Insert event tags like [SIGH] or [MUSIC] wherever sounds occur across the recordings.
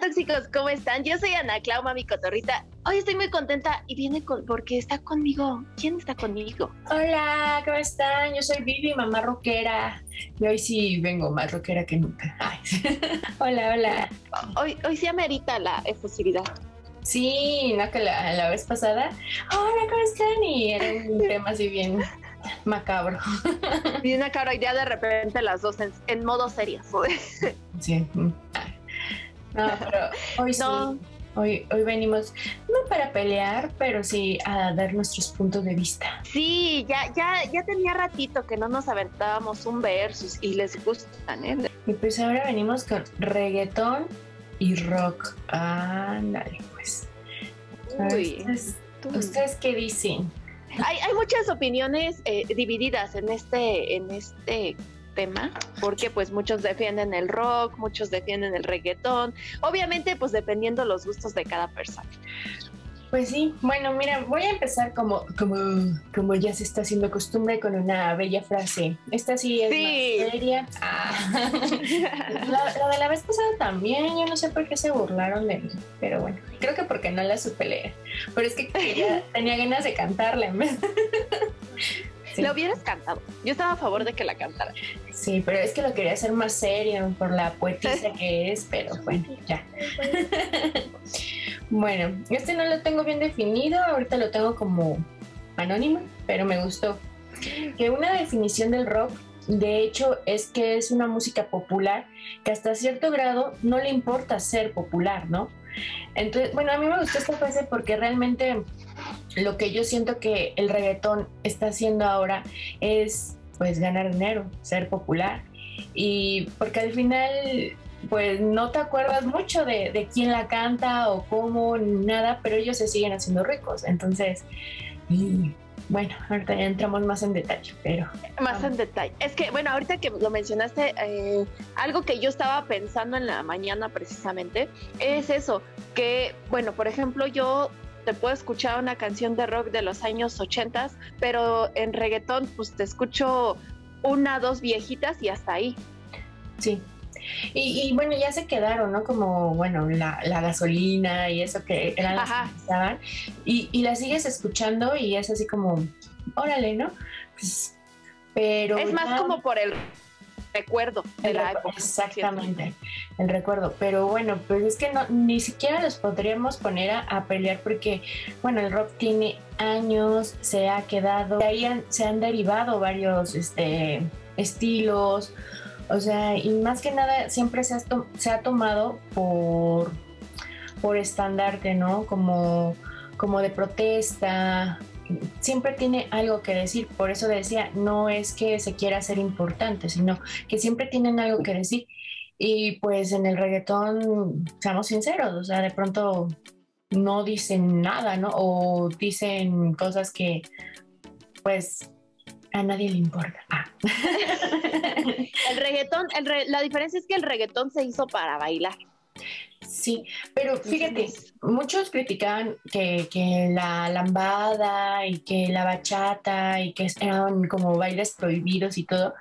tóxicos? ¿Cómo están? Yo soy Ana Clau, mami cotorrita. Hoy estoy muy contenta y viene con, porque está conmigo. ¿Quién está conmigo? Hola, ¿cómo están? Yo soy Vivi, mamá rockera. Y hoy sí vengo más rockera que nunca. [LAUGHS] hola, hola. Hoy, hoy sí amerita la efusividad. Sí, no que la, vez pasada. Hola, ¿cómo están? Y era un [LAUGHS] tema así bien macabro. [LAUGHS] Bien macabro, y ya de repente las dos en, modo serio. [LAUGHS] Sí. No, pero hoy sí. Hoy, hoy venimos no para pelear, pero sí a dar nuestros puntos de vista. Sí, ya, ya, ya tenía ratito que no nos aventábamos un versus y les gustan, ¿eh? Y pues ahora venimos con reggaetón y rock. Ándale. Uy, ¿ustedes, qué dicen? Hay, hay muchas opiniones eh, divididas en este, en este tema, porque pues muchos defienden el rock, muchos defienden el reggaetón, obviamente pues dependiendo los gustos de cada persona. Pues sí, bueno, mira, voy a empezar como, como, como ya se está haciendo costumbre con una bella frase. Esta sí es más seria. Ah. [LAUGHS] la, de la vez pasada también, yo no sé por qué se burlaron de mí, pero bueno, creo que porque no la supe leer. Pero es que [LAUGHS] tenía ganas de cantarla en vez. Lo [LAUGHS] hubieras cantado. Yo estaba a favor de que la cantara. Sí, pero es que lo quería hacer más serio por la poetisa que es, pero bueno, ya. Bueno, este no lo tengo bien definido, ahorita lo tengo como anónimo, pero me gustó. Que una definición del rock de hecho, es que es una música popular que hasta cierto grado no le importa ser popular, ¿no? Entonces, bueno, a mí me gustó esta frase porque realmente lo que yo siento que el reggaetón está haciendo ahora es pues ganar dinero, ser popular. Y porque al final pues no te acuerdas mucho de, quién la canta o cómo, nada, pero ellos se siguen haciendo ricos. Entonces, bueno, ahorita ya entramos más en detalle, pero... Más en detalle. Es que, bueno, ahorita que lo mencionaste, eh, algo que yo estaba pensando en la mañana precisamente, es eso, que, bueno, por ejemplo, yo te puedo escuchar una canción de rock de los años 80, pero en reggaetón pues te escucho una, dos viejitas y hasta ahí. Sí. Y, bueno, ya se quedaron, ¿no? Como, bueno, la, gasolina y eso que eran las que estaban. Y, y la sigues escuchando y es así como, órale, ¿no? Pues, pero... Es más como por el recuerdo de la época. Exactamente, el recuerdo. Pero bueno, pues es que no, ni siquiera los podríamos poner a, pelear porque, bueno, el rock tiene años, se ha quedado, de ahí se han derivado varios este, estilos, o sea, y más que nada siempre se ha, tomado por, por estandarte, ¿no? Como, como de protesta, siempre tiene algo que decir, por eso decía, no es que se quiera ser importante, sino que siempre tienen algo que decir. Y pues en el reggaetón, seamos sinceros, o sea, de pronto no dicen nada, ¿no? O dicen cosas que pues a nadie le importa. Ah. [LAUGHS] el reggaetón, la diferencia es que el reggaetón se hizo para bailar. Sí, pero fíjate, muchos criticaban que, la lambada y que la bachata y que eran como bailes prohibidos y todo,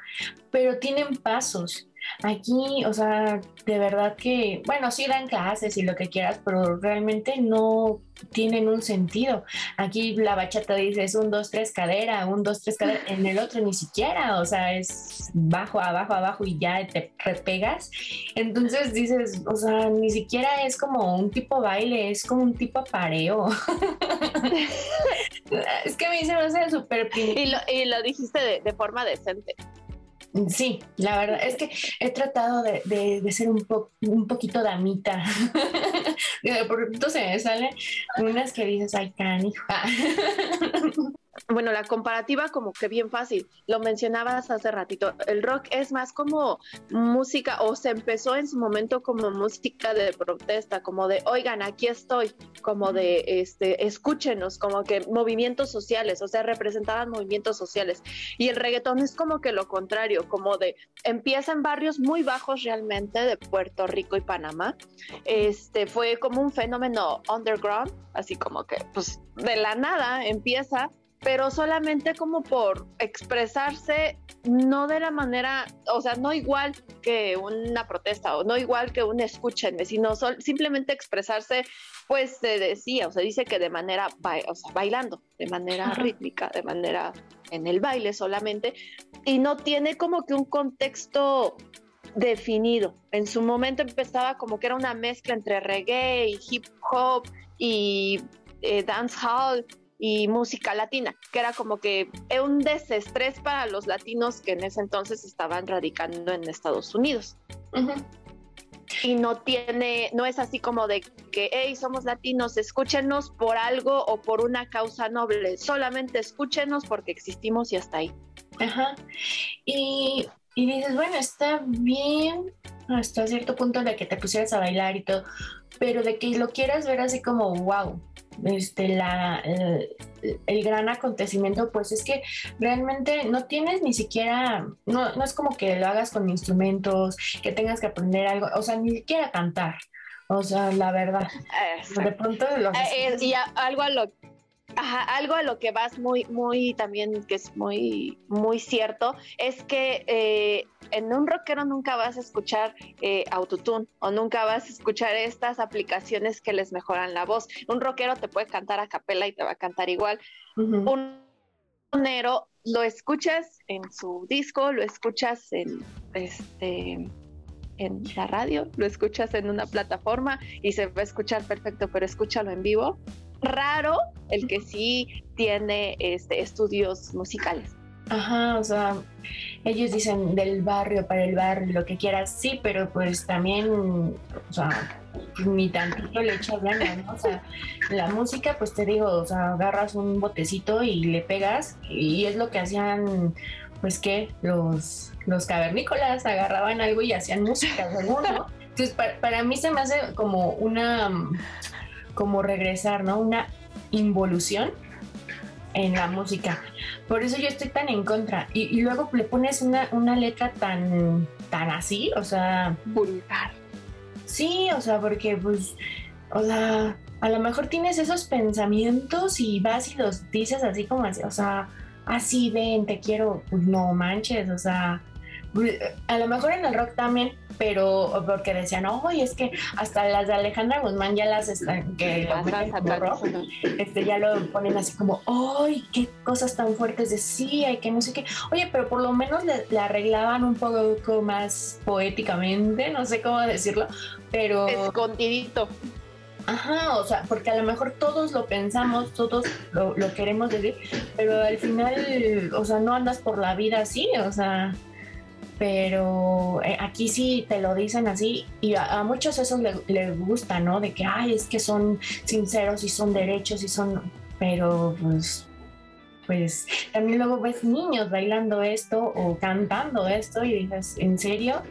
pero tienen pasos. Aquí, o sea, de verdad que, bueno, sí dan clases y lo que quieras, pero realmente no tienen un sentido. Aquí la bachata dice es un, dos, tres, cadera, un, dos, tres, cadera. En el otro ni siquiera, o sea, es bajo, abajo, abajo y ya te repegas. Entonces dices, o sea, ni siquiera es como un tipo baile, es como un tipo apareo. [LAUGHS] es que me dice, no sé, súper... Y lo, y lo dijiste de forma decente. Sí, la verdad es que he tratado de, ser un, po, un poquito damita. [LAUGHS] Me salen unas que dices, ay, canijo. [LAUGHS] bueno, la comparativa como que bien fácil, lo mencionabas hace ratito, el rock es más como música o se empezó en su momento como música de protesta, como de, oigan, aquí estoy, como de, este, escúchenos, como que movimientos sociales, o sea, representaban movimientos sociales. Y el reggaetón es como que lo contrario, como de, empieza en barrios muy bajos realmente de Puerto Rico y Panamá, este, fue como un fenómeno underground, así como que, pues, de la nada empieza pero solamente como por expresarse, no de la manera, o sea, no igual que una protesta o no igual que un escúchenme, sino simplemente expresarse, pues se decía, o se dice que de manera, o sea, bailando, de manera rítmica, de manera en el baile solamente, y no tiene como que un contexto definido. En su momento empezaba como que era una mezcla entre reggae y hip hop y eh, dancehall y música latina, que era como que un desestrés para los latinos que en ese entonces estaban radicando en Estados Unidos. Y no tiene, no es así como de que, hey, somos latinos, escúchenos por algo o por una causa noble, solamente escúchenos porque existimos y hasta ahí. Ajá. Y, y dices, bueno, está bien hasta cierto punto de que te pusieras a bailar y todo, pero de que lo quieras ver así como, wow, este, la, el, gran acontecimiento, pues es que realmente no tienes ni siquiera, no, no es como que lo hagas con instrumentos, que tengas que aprender algo, o sea, ni siquiera cantar. O sea, la verdad. De pronto eh, eh, y algo a lo algo a lo que vas muy, muy también, que es muy, muy cierto, es que eh, en un rockero nunca vas a escuchar eh, autotune o nunca vas a escuchar estas aplicaciones que les mejoran la voz. Un rockero te puede cantar a capela y te va a cantar igual. Un sonero lo escuchas en su disco, lo escuchas en este en la radio, lo escuchas en una plataforma y se va a escuchar perfecto, pero escúchalo en vivo. Raro el que sí tiene este, estudios musicales. Ajá, o sea, ellos dicen del barrio para el barrio, lo que quieras, sí, pero pues también, o sea, ni tantito le echas ganas, ¿no? O sea, la música, pues te digo, o sea, agarras un botecito y le pegas, y es lo que hacían, pues que los, los cavernícolas agarraban algo y hacían música. Entonces, para, para mí se me hace como una, como regresar, ¿no? Una involución en la música. Por eso yo estoy tan en contra. Y, luego le pones una, una, letra tan, tan así, o sea... Vulgar. Sí, o sea, porque pues, o sea, a lo mejor tienes esos pensamientos y vas y los dices así como así, o sea, así ven, te quiero, pues no manches, o sea, a lo mejor en el rock también, pero porque decían, oye, es que hasta las de Alejandra Guzmán ya las están, que este, ya lo ponen así como, ¡ay, qué cosas tan fuertes decía y que no sé qué! Oye, pero por lo menos le, arreglaban un poco más poéticamente, no sé cómo decirlo, pero... Escondidito. Ajá, o sea, porque a lo mejor todos lo pensamos, todos lo, lo, queremos decir, pero al final, o sea, no andas por la vida así, o sea, pero eh, aquí sí te lo dicen así y a, muchos eso les le gusta, ¿no? De que, ay, es que son sinceros y son derechos y son, pero pues, pues también luego ves niños bailando esto o cantando esto y dices, ¿en serio?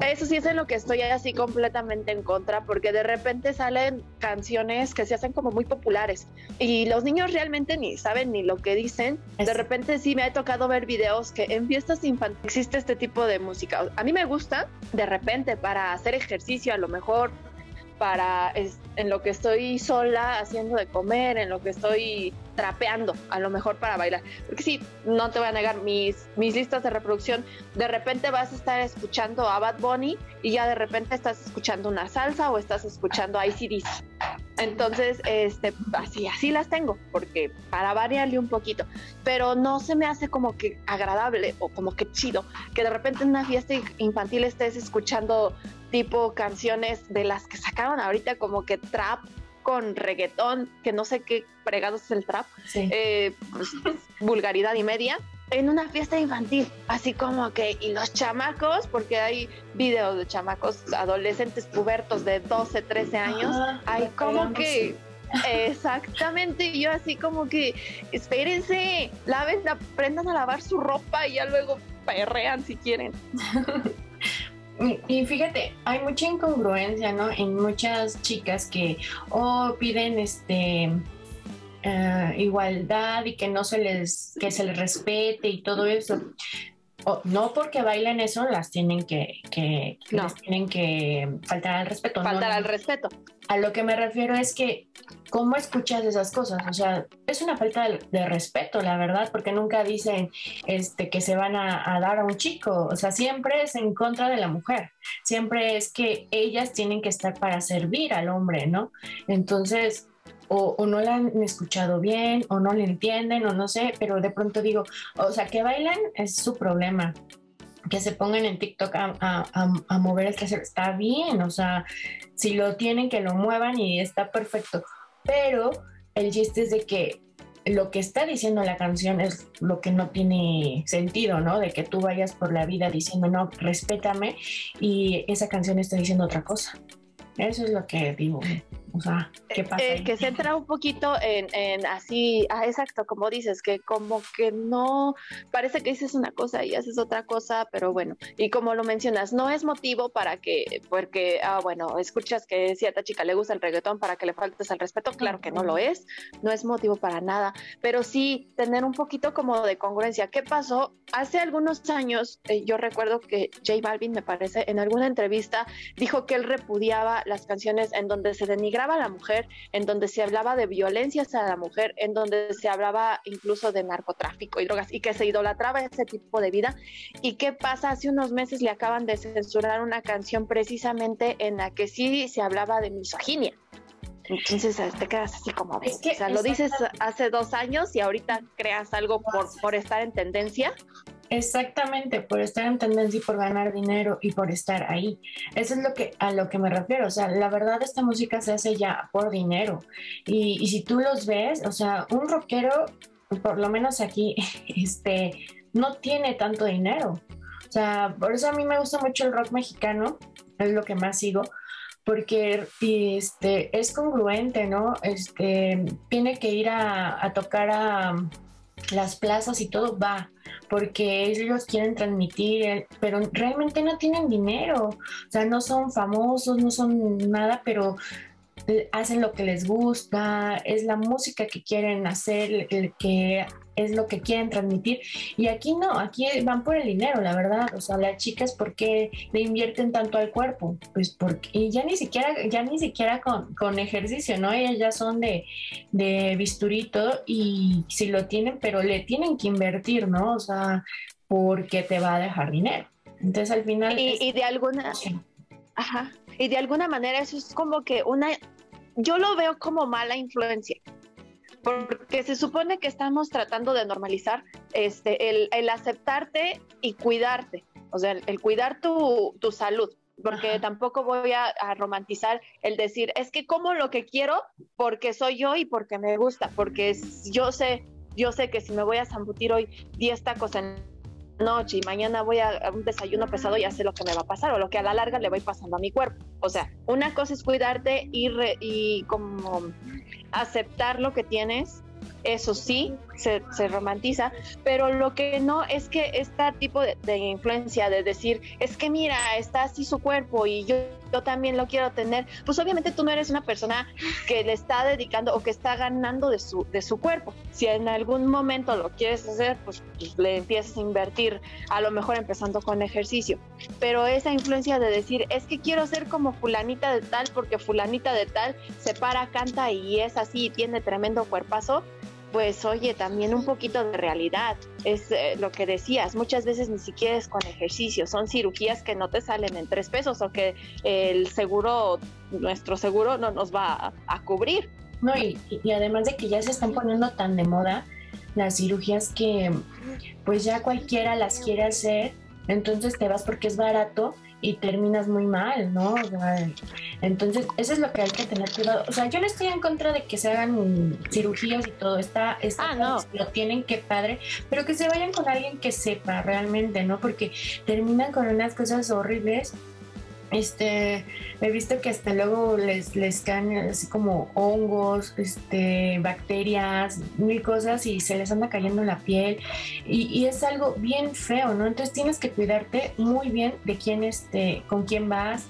Eso sí es en lo que estoy así completamente en contra, porque de repente salen canciones que se hacen como muy populares y los niños realmente ni saben ni lo que dicen. De repente sí me ha tocado ver videos que en fiestas infantiles existe este tipo de música. A mí me gusta de repente para hacer ejercicio a lo mejor para en lo que estoy sola haciendo de comer, en lo que estoy trapeando, a lo mejor para bailar. Porque sí, no te voy a negar, mis, mis listas de reproducción, de repente vas a estar escuchando a Bad Bunny y ya de repente estás escuchando una salsa o estás escuchando a ICDC. Entonces, este, así, así las tengo, porque para variarle un poquito, pero no se me hace como que agradable o como que chido que de repente en una fiesta infantil estés escuchando tipo canciones de las que sacaron ahorita como que trap con reggaetón, que no sé qué fregados es el trap, eh, pues, [LAUGHS] vulgaridad y media, en una fiesta infantil, así como que, y los chamacos, porque hay videos de chamacos adolescentes pubertos de 12, 13 años, hay como que Exactamente, yo así como que, espérense, laven, aprendan a lavar su ropa y ya luego perrean si quieren. [LAUGHS] Y fíjate, hay mucha incongruencia, ¿no? En muchas chicas que o piden este eh, igualdad y que no se les, que se les respete y todo eso no porque bailen eso las tienen que, que tienen que faltar al respeto. Faltar al respeto. A lo que me refiero es que cómo escuchas esas cosas, o sea, es una falta de, respeto, la verdad, porque nunca dicen este que se van a, a, dar a un chico, o sea, siempre es en contra de la mujer, siempre es que ellas tienen que estar para servir al hombre, ¿no? Entonces, o, no la han escuchado bien, o no le entienden, o no sé, pero de pronto digo, o sea, que bailan es su problema. Que se pongan en TikTok a, mover el trasero, está bien, o sea, si lo tienen, que lo muevan y está perfecto. Pero el chiste es de que lo que está diciendo la canción es lo que no tiene sentido, ¿no? De que tú vayas por la vida diciendo, no, respétame, y esa canción está diciendo otra cosa. Eso es lo que digo. O sea, ¿qué pasa? Eh, que se entra un poquito en, en, así, ah, exacto, como dices, que como que no, parece que dices una cosa y haces otra cosa, pero bueno, y como lo mencionas, no es motivo para que, porque, ah, bueno, escuchas que cierta chica le gusta el reggaetón para que le faltes el respeto, claro que no lo es, no es motivo para nada, pero sí tener un poquito como de congruencia. ¿Qué pasó? Hace algunos años, eh, yo recuerdo que J Balvin, me parece, en alguna entrevista dijo que él repudiaba las canciones en donde se denigra a la mujer, en donde se hablaba de violencia hacia la mujer, en donde se hablaba incluso de narcotráfico y drogas y que se idolatraba ese tipo de vida. ¿Y qué pasa? Hace unos meses le acaban de censurar una canción precisamente en la que sí se hablaba de misoginia. Entonces te quedas así como, es que, o sea, lo dices hace dos años y ahorita creas algo por, por estar en tendencia. Exactamente, por estar en tendencia y por ganar dinero y por estar ahí. Eso es lo que a lo que me refiero. O sea, la verdad esta música se hace ya por dinero. Y, si tú los ves, o sea, un rockero, por lo menos aquí, [LAUGHS] este, no tiene tanto dinero. O sea, por eso a mí me gusta mucho el rock mexicano, es lo que más sigo, porque este, es congruente, ¿no? Este, tiene que ir a, a tocar a las plazas y todo va, porque ellos quieren transmitir, eh, pero realmente no tienen dinero, o sea, no son famosos, no son nada, pero hacen lo que les gusta, es la música que quieren hacer, el que es lo que quieren transmitir. Y aquí no, aquí van por el dinero, la verdad. O sea, las chicas, ¿por qué le invierten tanto al cuerpo? Pues porque y ya ni siquiera, ya ni siquiera con, con ejercicio, ¿no? Ellas ya son de, de bisturito y si lo tienen, pero le tienen que invertir, ¿no? O sea, porque te va a dejar dinero. Entonces al final... Y, de alguna... Ajá. Y de alguna manera eso es como que una... Yo lo veo como mala influencia porque se supone que estamos tratando de normalizar este, el, aceptarte y cuidarte, o sea, el, cuidar tu, salud, porque tampoco voy a, romantizar el decir, es que como lo que quiero porque soy yo y porque me gusta, porque yo sé, yo sé que si me voy a zambutir hoy 10 tacos en noche y mañana voy a, un desayuno pesado, ya sé lo que me va a pasar o lo que a la larga le voy pasando a mi cuerpo. O sea, una cosa es cuidarte y, y como aceptar lo que tienes, eso sí, se, se, romantiza, pero lo que no es que este tipo de, influencia de decir, es que mira, está así su cuerpo y yo, también lo quiero tener, pues obviamente tú no eres una persona que le está dedicando o que está ganando de su, de su cuerpo. Si en algún momento lo quieres hacer, pues, pues le empiezas a invertir, a lo mejor empezando con ejercicio, pero esa influencia de decir, es que quiero ser como fulanita de tal, porque fulanita de tal se para, canta y es así y tiene tremendo cuerpazo, pues oye, también un poquito de realidad. Es eh, lo que decías, muchas veces ni siquiera es con ejercicio, son cirugías que no te salen en tres pesos o que el seguro, nuestro seguro no nos va a, cubrir. No, y, y, además de que ya se están poniendo tan de moda las cirugías que pues ya cualquiera las quiere hacer, entonces te vas porque es barato y terminas muy mal, ¿no? entonces, eso es lo que hay que tener cuidado. O sea, yo no estoy en contra de que se hagan cirugías y todo, está, está ah, no. lo tienen que padre, pero que se vayan con alguien que sepa realmente, ¿no? Porque terminan con unas cosas horribles este, he visto que hasta luego les, les caen así como hongos, este, bacterias, mil cosas y se les anda cayendo en la piel y, y, es algo bien feo, ¿no? Entonces tienes que cuidarte muy bien de quién, este, con quién vas,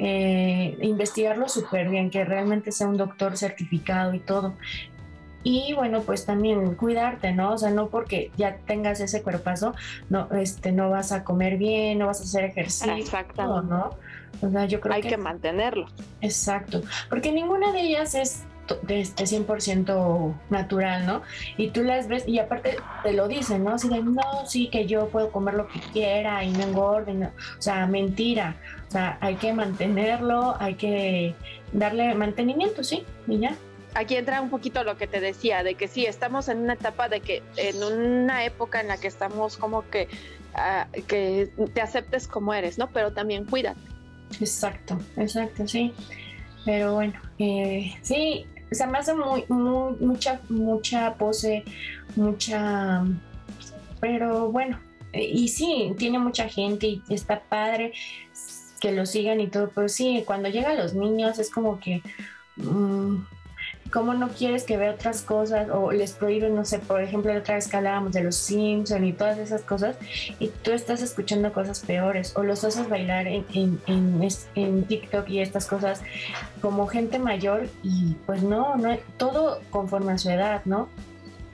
eh, investigarlo súper bien, que realmente sea un doctor certificado y todo. Y bueno, pues también cuidarte, ¿no? O sea, no porque ya tengas ese cuerpazo, no, este, no vas a comer bien, no vas a hacer ejercicio, Exacto. ¿no? O sea, yo creo Hay que... que mantenerlo. Exacto, porque ninguna de ellas es de este 100% natural, ¿no? Y tú las ves y aparte te lo dicen, ¿no? Así de, no, sí, que yo puedo comer lo que quiera y no engorde, no. o sea, mentira, o sea, hay que mantenerlo, hay que darle mantenimiento, sí, y ya aquí entra un poquito lo que te decía, de que sí, estamos en una etapa de que, en una época en la que estamos como que, uh, que te aceptes como eres, ¿no? Pero también cuídate. Exacto, exacto, sí. Pero bueno, eh, sí, se me hace muy, muy, mucha, mucha pose, mucha, pero bueno, y sí, tiene mucha gente y está padre que lo sigan y todo, pero sí, cuando llegan los niños es como que... Um, cómo no quieres que vea otras cosas o les prohíben, no sé, por ejemplo, la otra vez que hablábamos de los Simpson y todas esas cosas y tú estás escuchando cosas peores o los haces bailar en, en, en, en TikTok y estas cosas como gente mayor y pues no, no, todo conforme a su edad, ¿no?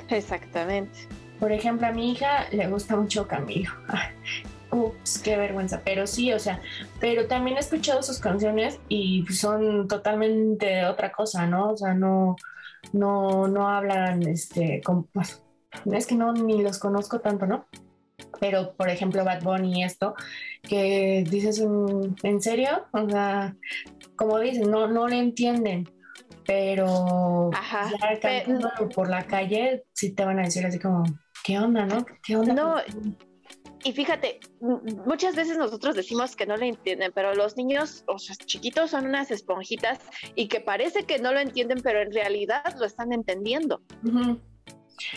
Exactamente. Por ejemplo, a mi hija le gusta mucho Camilo [LAUGHS] ups, qué vergüenza, pero sí, o sea, pero también he escuchado sus canciones y son totalmente otra cosa, ¿no? O sea, no, no, no hablan, este, con, pues, es que no, ni los conozco tanto, ¿no? Pero, por ejemplo, Bad Bunny y esto, que dices, ¿en serio? O sea, como dicen, no, no le entienden, pero Ajá, ya cantándolo por la calle, sí te van a decir así como, ¿qué onda, no? ¿Qué onda? No, y fíjate, muchas veces nosotros decimos que no lo entienden, pero los niños, o sea, chiquitos son unas esponjitas y que parece que no lo entienden, pero en realidad lo están entendiendo. Uh -huh.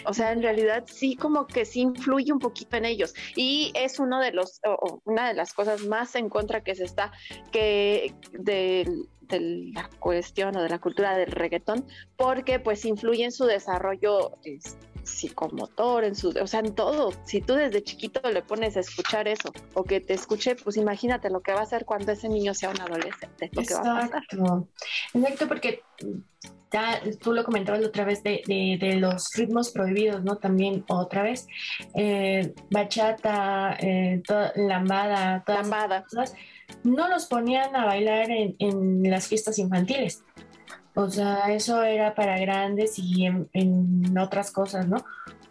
O sea, en realidad sí como que sí influye un poquito en ellos. Y es uno de los, o una de las cosas más en contra que se está, que de, de la cuestión o de la cultura del reggaetón, porque pues influye en su desarrollo este, psicomotor, en su, o sea, en todo. Si tú desde chiquito le pones a escuchar eso o que te escuche, pues imagínate lo que va a hacer cuando ese niño sea un adolescente, lo Exacto. que va a pasar. Exacto, porque ya tú lo comentabas otra vez de, de, de, los ritmos prohibidos, ¿no? También otra vez, eh, bachata, eh, lambada, todas lambada. Cosas, no los ponían a bailar en, en las fiestas infantiles. O sea, eso era para grandes y en, otras cosas, ¿no?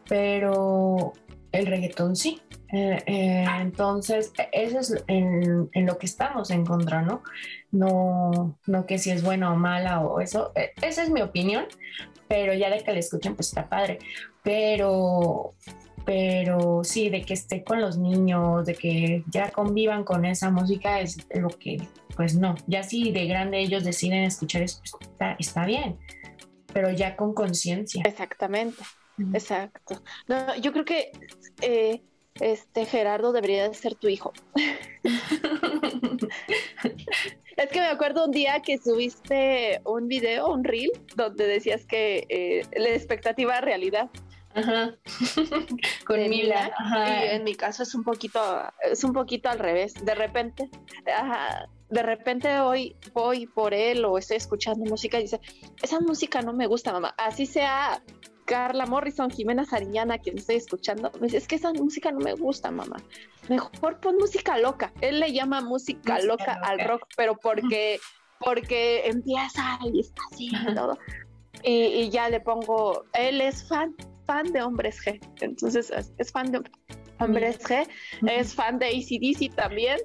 Pero el reggaetón sí. Eh, eh, entonces, eso es en, lo que estamos en contra, ¿no? No, no que si es buena o mala o eso. Eh, esa es mi opinión, pero ya de que la escuchen, pues está padre. Pero, pero sí, de que esté con los niños, de que ya convivan con esa música, es lo que, pues no. Ya si de grande ellos deciden escuchar eso, pues está, está bien, pero ya con conciencia. Exactamente. Exacto. No, yo creo que eh, este Gerardo debería de ser tu hijo. [LAUGHS] es que me acuerdo un día que subiste un video, un reel, donde decías que eh, la expectativa realidad. Ajá. [LAUGHS] Con Mila. Ajá. Y en mi caso es un poquito, es un poquito al revés. De repente, ajá, de repente hoy voy por él o estoy escuchando música y dice, esa música no me gusta, mamá. Así sea Carla Morrison, Jimena Sariñana, quien estoy escuchando, me dice, es que esa música no me gusta, mamá. Mejor pon música loca. Él le llama música, música loca, loca, al rock, pero porque, [LAUGHS] porque empieza y está así y todo. Y, y, ya le pongo, él es fan, fan de Hombres G. Entonces es, es fan de Hombres G, es fan de ACDC también.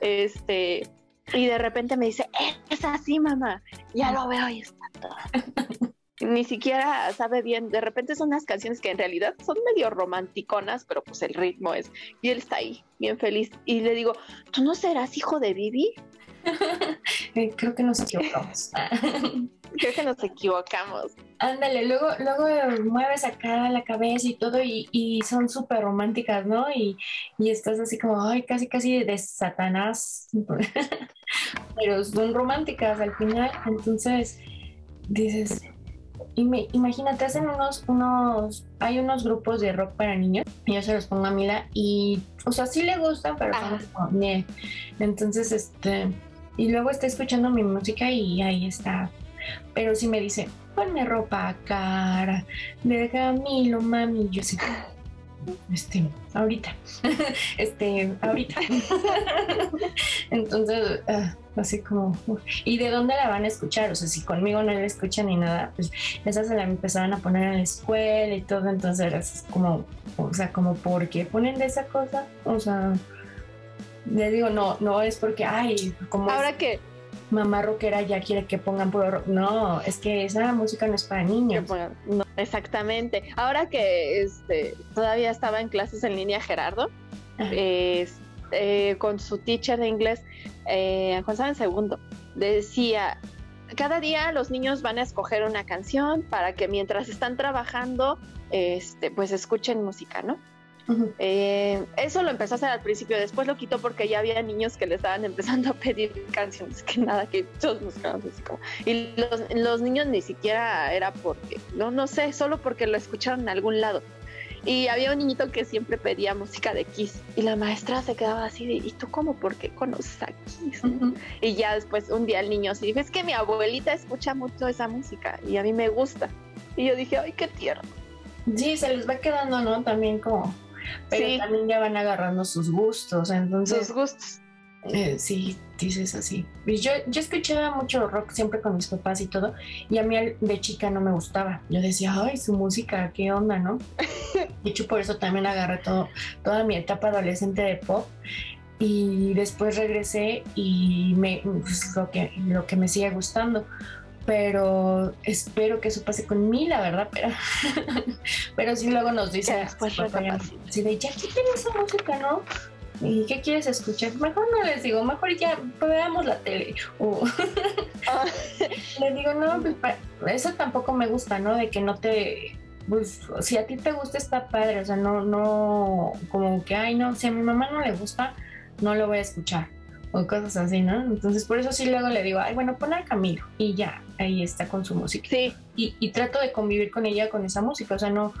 Este, y de repente me dice, es así, mamá. Ya lo veo y está todo [LAUGHS] ni siquiera sabe bien, de repente son unas canciones que en realidad son medio romanticonas, pero pues el ritmo es, y él está ahí, bien feliz, y le digo, ¿tú no serás hijo de Vivi? [LAUGHS] Creo que nos equivocamos. [LAUGHS] Creo que nos equivocamos. Ándale, luego, luego mueves acá la cabeza y todo y, son súper románticas, ¿no? Y, y, estás así como, ay, casi, casi de Satanás. [LAUGHS] Pero son románticas al final. Entonces dices, imagínate, hacen unos, unos, hay unos grupos de rock para niños, y yo se los pongo a Mila y, o sea, sí le gustan, pero son como, Entonces, este, y luego está escuchando mi música y ahí está. Pero si me dice, ponme ropa cara, deja Milo, mami, yo sí, este, ahorita, [LAUGHS] este, ahorita. [LAUGHS] Entonces, ah, así como, ¿y de dónde la van a escuchar? O sea, si conmigo no la escuchan ni nada, pues esas se la empezaron a poner en la escuela y todo, entonces es como, o sea, como, ¿por qué ponen de esa cosa? O sea, le digo, no, no es porque, ay, como... Ahora que mamá rockera ya quiere que pongan puro rock. No, es que esa música no es para niños. No, exactamente. Ahora que este, todavía estaba en clases en línea Gerardo, eh, con su teacher de inglés, eh, estaba en segundo, decía, cada día los niños van a escoger una canción para que mientras están trabajando, este, pues escuchen música, ¿no? Eh, eso lo empezó a hacer al principio, después lo quitó porque ya había niños que le estaban empezando a pedir canciones que nada, que todos así como. Y los, los, niños ni siquiera era porque, no, no sé, solo porque lo escucharon en algún lado. Y había un niñito que siempre pedía música de Kiss y la maestra se quedaba así de, ¿y tú cómo? ¿Por qué conoces a Kiss? Y ya después un día el niño se dijo, es que mi abuelita escucha mucho esa música y a mí me gusta. Y yo dije, ay, qué tierno. Sí, se les va quedando, ¿no? También como pero también ya van agarrando sus gustos, entonces... Sus gustos. Eh, sí, dices así. Yo, yo escuchaba mucho rock siempre con mis papás y todo, y a mí de chica no me gustaba. Yo decía, ay, su música, qué onda, ¿no? [LAUGHS] De hecho, por eso también agarré todo, toda mi etapa adolescente de pop. Y después regresé y me, pues, lo, que, lo que me sigue gustando pero espero que eso pase con mí, la verdad, pero, [LAUGHS] pero sí luego nos dice después así de ya quiten esa música, ¿no? ¿Y qué quieres escuchar? Mejor no les digo, mejor ya veamos la tele. Ah. [LAUGHS] les digo, no, pues, eso tampoco me gusta, ¿no? De que no te, pues si a ti te gusta está padre, o sea, no, no, como que, ay, no, si a mi mamá no le gusta, no lo voy a escuchar o cosas así, ¿no? Entonces por eso sí luego le digo, ay, bueno, pon al Camilo y ya, ahí está con su música. Sí. Y, y trato de convivir con ella con esa música, o sea, no...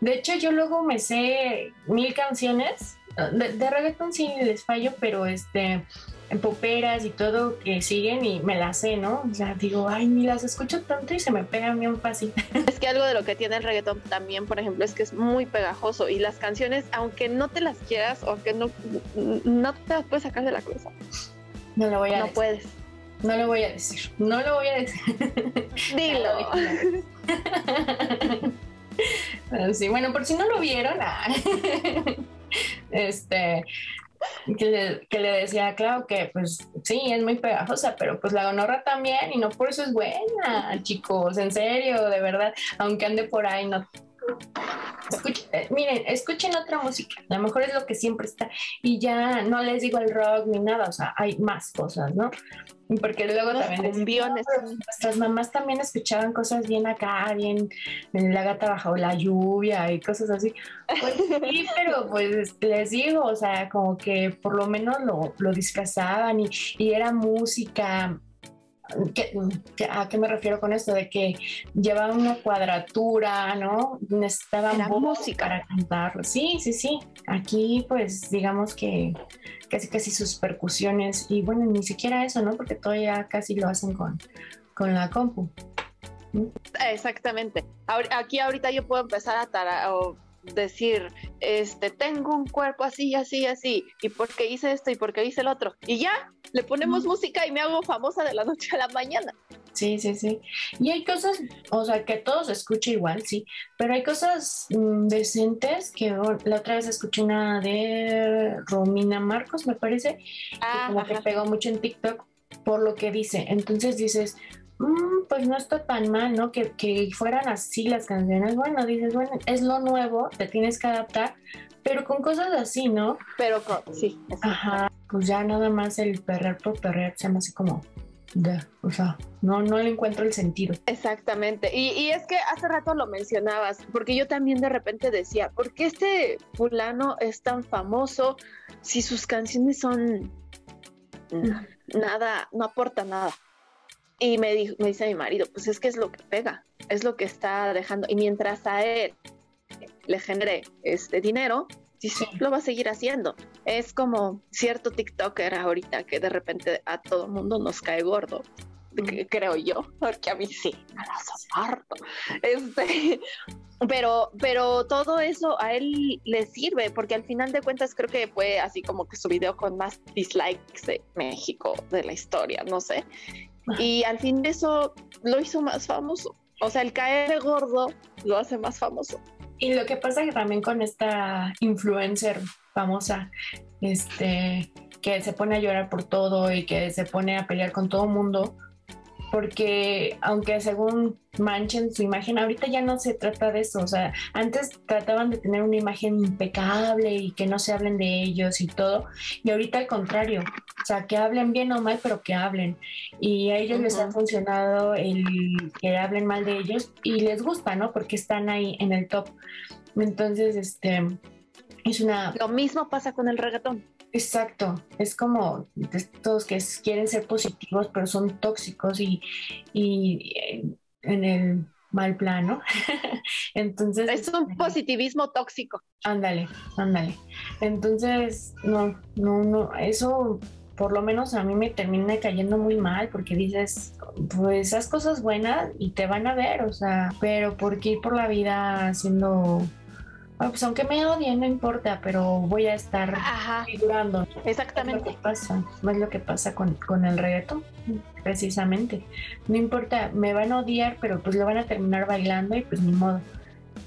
De hecho, yo luego me sé mil canciones, de, de reggaeton sí les fallo, pero este en poperas y todo que siguen y me las sé, ¿no? O sea, digo, ay, ni las escucho tanto y se me pegan bien fácil. [LAUGHS] Es que algo de lo que tiene el reggaetón también, por ejemplo, es que es muy pegajoso y las canciones, aunque no te las quieras o que no, no te las puedes sacar de la cabeza. No lo voy a No puedes. No lo voy a decir. No lo voy a decir. [LAUGHS] Dilo. [LAUGHS] sí, bueno, por si no lo vieron, ah, [LAUGHS] este, que le, decía, claro, que pues sí, es muy pegajosa, pero pues la gonorra también y no por eso es buena, chicos, en serio, de verdad, aunque ande por ahí, no. Escuchen, eh, miren, escuchen otra música, a lo mejor es lo que siempre está y ya no les digo el rock ni nada, o sea, hay más cosas, ¿no? Porque luego también nuestras mamás también escuchaban cosas bien acá, bien la gata bajo la lluvia y cosas así. Pues sí, [LAUGHS] pero pues les digo, o sea, como que por lo menos lo, lo disfrazaban y, y era música ¿A qué me refiero con esto? De que llevaban una cuadratura, ¿no? Necesitaban música para cantarlo. Sí, sí, sí. Aquí, pues, digamos que casi casi sus percusiones y bueno, ni siquiera eso, ¿no? Porque todavía casi lo hacen con, con la compu. Exactamente. Aquí ahorita yo puedo empezar a decir, este, tengo un cuerpo así, así, así, y porque hice esto y porque hice el otro. Y ya, le ponemos música y me hago famosa de la noche a la mañana. Sí, sí, sí. Y hay cosas, o sea, que todos escucha igual, sí, pero hay cosas mm, decentes que la otra vez escuché una de Romina Marcos, me parece, que como que pegó mucho en TikTok por lo que dice. Entonces dices, mm, pues no está tan mal, ¿no? Que, que fueran así las canciones. Bueno, dices, bueno, es lo nuevo, te tienes que adaptar, pero con cosas así, ¿no? Pero con, sí. Ajá pues ya nada más el perrer por perrer se me hace como, o sea, no, no le encuentro el sentido. Exactamente. Y, y, es que hace rato lo mencionabas, porque yo también de repente decía, ¿por qué este fulano es tan famoso si sus canciones son nada, no aporta nada? Y me, dijo, me dice mi marido, pues es que es lo que pega, es lo que está dejando. Y mientras a él le genere este dinero, sí. lo va a seguir haciendo. Es como cierto TikToker ahorita que de repente a todo mundo nos cae gordo. creo yo, porque a mí sí, me lo soporto. Este, [LAUGHS] pero, pero todo eso a él le sirve, porque al final de cuentas creo que fue así como que su video con más dislikes de México de la historia, no sé. Y al fin de eso lo hizo más famoso. O sea, el caer gordo lo hace más famoso. Y lo que pasa que también con esta influencer famosa, este, que se pone a llorar por todo y que se pone a pelear con todo mundo, porque aunque según manchen su imagen, ahorita ya no se trata de eso, o sea, antes trataban de tener una imagen impecable y que no se hablen de ellos y todo, y ahorita al contrario, o sea, que hablen bien o mal, pero que hablen, y a ellos les ha funcionado el que hablen mal de ellos y les gusta, ¿no? Porque están ahí en el top. Entonces, este, es una... Lo mismo pasa con el reggaetón. Exacto, es como estos que quieren ser positivos pero son tóxicos y, y eh, en el mal plano. [LAUGHS] Entonces... Es un este, positivismo tóxico. Ándale, ándale. Entonces, no, no, no, eso por lo menos a mí me termina cayendo muy mal porque dices, pues esas cosas buenas y te van a ver, o sea, pero ¿por qué ir por la vida haciendo pues aunque me odien, no importa, pero voy a estar figurando. Exactamente. Es lo que pasa, es lo que pasa con, con el reggaetón, precisamente. No importa, me van a odiar, pero pues lo van a terminar bailando y pues ni modo.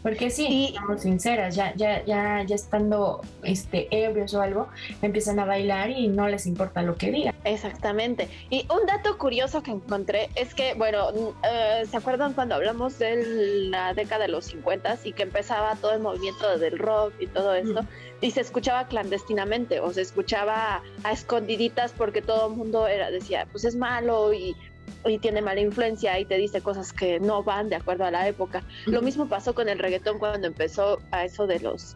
Porque sí, estamos sinceras, ya, ya, ya, ya estando este, ebrios o algo, empiezan a bailar y no les importa lo que digan. Exactamente. Y un dato curioso que encontré es que, bueno, eh, ¿se acuerdan cuando hablamos de la década de los 50 y que empezaba todo el movimiento del rock y todo esto? Y se escuchaba clandestinamente o se escuchaba a escondiditas porque todo el mundo era, decía, pues es malo y y tiene mala influencia y te dice cosas que no van de acuerdo a la época. Lo mismo pasó con el reggaetón cuando empezó a eso de los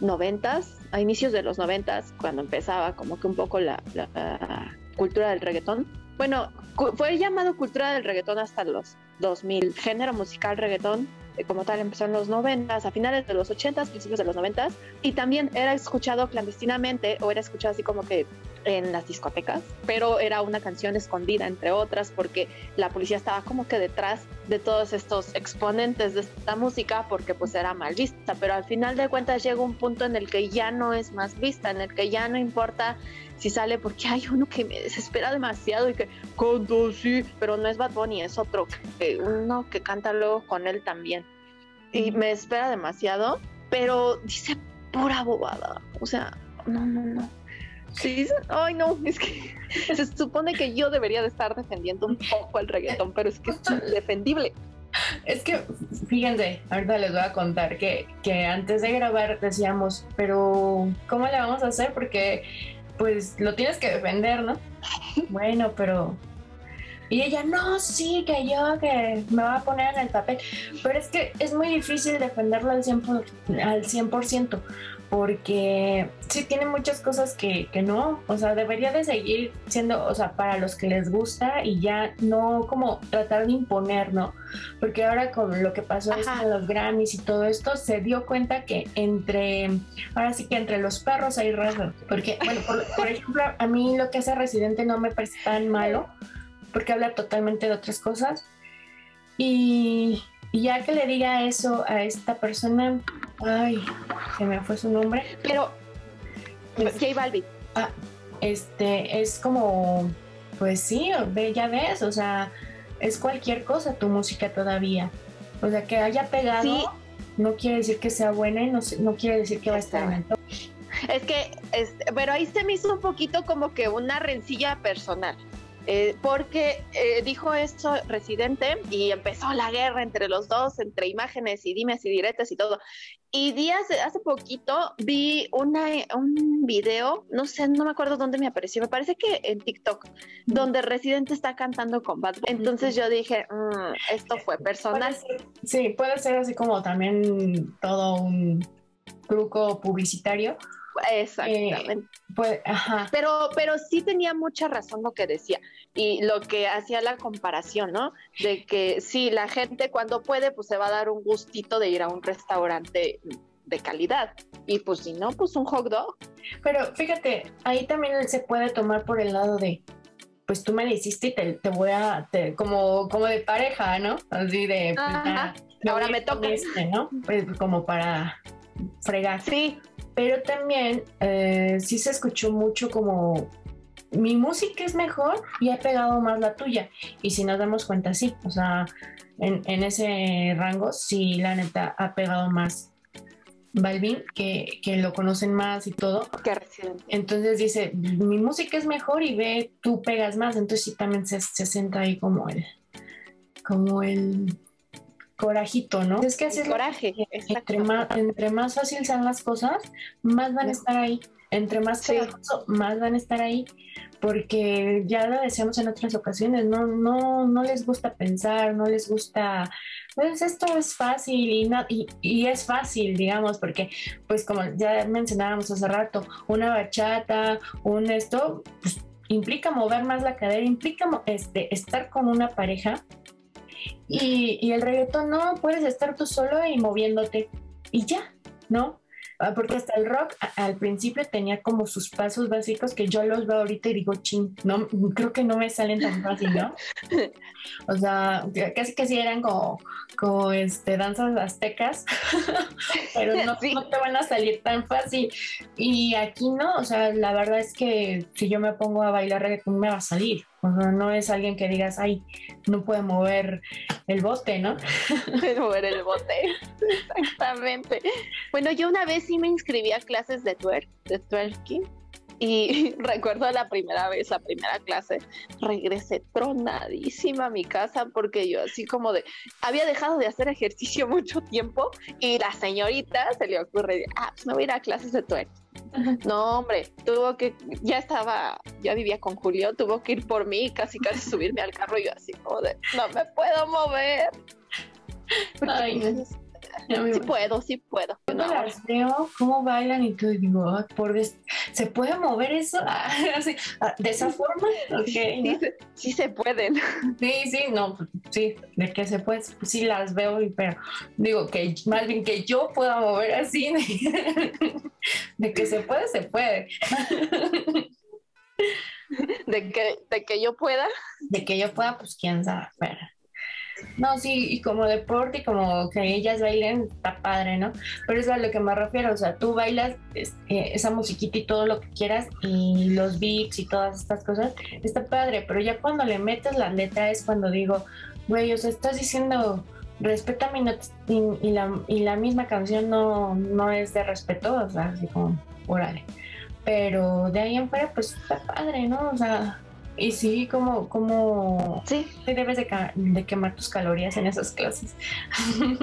noventas, a inicios de los noventas, cuando empezaba como que un poco la, cultura del reggaetón. Bueno, fue llamado cultura del reggaetón hasta los 2000. Género musical reggaetón como tal empezó en los 90, a finales de los 80, principios de los 90, y también era escuchado clandestinamente o era escuchado así como que en las discotecas, pero era una canción escondida entre otras porque la policía estaba como que detrás de todos estos exponentes de esta música porque pues era mal vista, pero al final de cuentas llega un punto en el que ya no es más vista, en el que ya no importa si sale porque hay uno que me desespera demasiado y que canta sí, pero no es Bad Bunny, es otro, uno que canta luego con él también. Y me espera demasiado, pero dice pura bobada, o sea, no, no, no. Sí, ay no, es que [LAUGHS] se supone que yo debería de estar defendiendo un poco el reggaetón, pero es que es indefendible. Es que, fíjense, ahorita les voy a contar que, que antes de grabar decíamos, pero ¿cómo le vamos a hacer? Porque pues lo tienes que defender, ¿no? [LAUGHS] Bueno, pero... Y ella, no, sí, que yo, que me va a poner en el papel. Pero es que es muy difícil defenderlo al 100%, al 100% porque sí tiene muchas cosas que, que, no, o sea, debería de seguir siendo, o sea, para los que les gusta y ya no como tratar de imponer, ¿no? Porque ahora con lo que pasó con los Grammys y todo esto, se dio cuenta que entre, ahora sí que entre los perros hay razas, porque, bueno, por, ejemplo, a mí lo que hace Residente no me parece tan malo, porque habla totalmente de otras cosas. Y, y ya que le diga eso a esta persona, Ay, se me fue su nombre. Pero, pues, J Balvin. Ah, este, es como, pues sí, ya ves, o sea, es cualquier cosa tu música todavía. O sea, que haya pegado no quiere decir que sea buena y no, no quiere decir que va a estar en el. Es que, pero ahí se me hizo un poquito como que una rencilla personal. Eh, porque eh, dijo esto Residente y empezó la guerra entre los dos, entre imágenes y dimes y diretes y todo. Y días, hace poquito vi una, un video, no sé, no me acuerdo dónde me apareció, me parece que en TikTok, donde Residente está cantando con Bad Bunny. Entonces yo dije, mm, esto fue personal. sí, puede ser así como también todo un truco publicitario Exactamente. pues, ajá. Pero, pero sí tenía mucha razón lo que decía y lo que hacía la comparación, ¿no? De que sí, la gente cuando puede, pues se va a dar un gustito de ir a un restaurante de calidad. Y pues si no, pues un hot dog. Pero fíjate, ahí también se puede tomar por el lado de, pues tú me lo hiciste y te, voy a, como, como de pareja, ¿no? Así de, pues, ahora me toca. Este, ¿no? Pues como para fregar. Sí, pero también eh, sí se escuchó mucho como mi música es mejor y he pegado más la tuya. Y si nos damos cuenta, sí, o sea, en, ese rango, sí, la neta ha pegado más Balvin, que, lo conocen más y todo. Entonces dice, mi música es mejor y ve, tú pegas más. Entonces sí, también se, se sienta ahí como el, como el corajito, ¿no? Es que así es coraje. Entre más, entre más fácil sean las cosas, más van a estar ahí. Entre más sí. más van a estar ahí. Porque ya lo decíamos en otras ocasiones, no, no, no les gusta pensar, no les gusta, pues esto es fácil y, no, y, y es fácil, digamos, porque pues como ya mencionábamos hace rato, una bachata, un esto, pues implica mover más la cadera, implica este, estar con una pareja y, y el reggaetón no, puedes estar tú solo y moviéndote y ya, ¿no? Ah, porque hasta el rock al principio tenía como sus pasos básicos que yo los veo ahorita y digo, ching, no, creo que no me salen tan fácil, ¿no? [LAUGHS] O sea, casi que sí eran como, como este, danzas aztecas, [LAUGHS] pero no, no te van a salir tan fácil. Y aquí no, o sea, la verdad es que si yo me pongo a bailar reggaetón me va a salir. No es alguien que digas, ay, no puede mover el bote, ¿no? [LAUGHS] Puede mover el bote, exactamente. Bueno, yo una vez sí me inscribí a clases de twerk, de twerking, y [LAUGHS] recuerdo la primera vez, la primera clase, regresé tronadísima a mi casa porque yo así como de, había dejado de hacer ejercicio [LAUGHS] mucho tiempo y la señorita se le ocurre, ah, pues me voy a ir a clases de twerk. No, hombre, tuvo que, ya estaba, ya vivía con Julio, tuvo que ir por mí, casi casi subirme al carro y yo así como de, no me puedo mover. Ay, sí puedo, sí puedo. Yo no. las veo cómo bailan y tú digo, por ¿se puede mover eso? [LAUGHS] Ah, ¿De esa forma? Okay, sí, se pueden. [LAUGHS] Sí, sí, no, pues, sí, de que se puede, pues sí las veo, pero digo que más bien que yo pueda mover así, [LAUGHS] de, que se puede, se puede. De que, de que yo pueda. De que yo pueda, pues quién sabe, pero no, sí, y como deporte y como que ellas bailen, está padre, ¿no? Pero es a lo que me refiero, o sea, tú bailas eh, esa musiquita y todo lo que quieras y los beats y todas estas cosas, está padre, pero ya cuando le metes la letra es cuando digo, güey, o sea, estás diciendo, respeta mi y, y, la, y la misma canción no, no es de respeto, o sea, así como, órale. Pero de ahí en fuera, pues está padre, ¿no? O sea, y sí, como, como sí. debes de, quemar tus calorías en esas clases. [LAUGHS]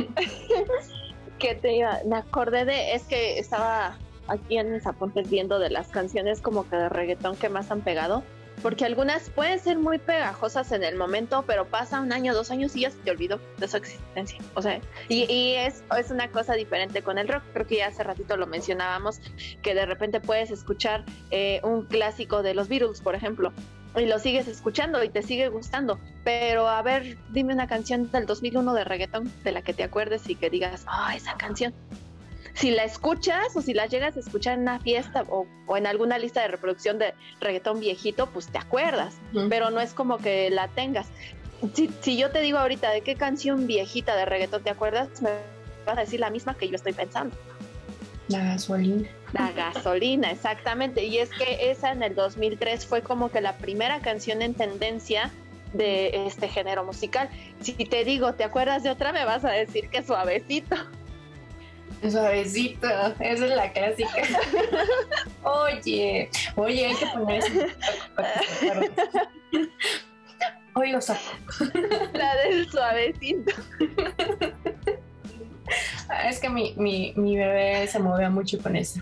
que te iba, me acordé de, es que estaba aquí en mis apuntes viendo de las canciones como que de reggaetón que más han pegado, porque algunas pueden ser muy pegajosas en el momento, pero pasa un año, dos años y ya se te olvidó de su existencia. O sea, y, y es, es una cosa diferente con el rock. Creo que ya hace ratito lo mencionábamos, que de repente puedes escuchar eh, un clásico de los Beatles, por ejemplo, y lo sigues escuchando y te sigue gustando. Pero a ver, dime una canción del 2001 de reggaetón de la que te acuerdes y que digas, oh, esa canción. Si la escuchas o si la llegas a escuchar en una fiesta o, en alguna lista de reproducción de reggaetón viejito, pues te acuerdas, pero no es como que la tengas. Si, si yo te digo ahorita de qué canción viejita de reggaetón te acuerdas, me vas a decir la misma que yo estoy pensando. La gasolina. La gasolina, exactamente. Y es que esa en el 2003 fue como que la primera canción en tendencia de este género musical. Si te digo, ¿te acuerdas de otra? Me vas a decir que suavecito. Suavecito, esa es la clásica. [LAUGHS] oye, oye, hay que poner eso. Hoy lo saco. La del suavecito. [LAUGHS] [LAUGHS] Es que mi, mi, mi bebé se movía mucho con eso.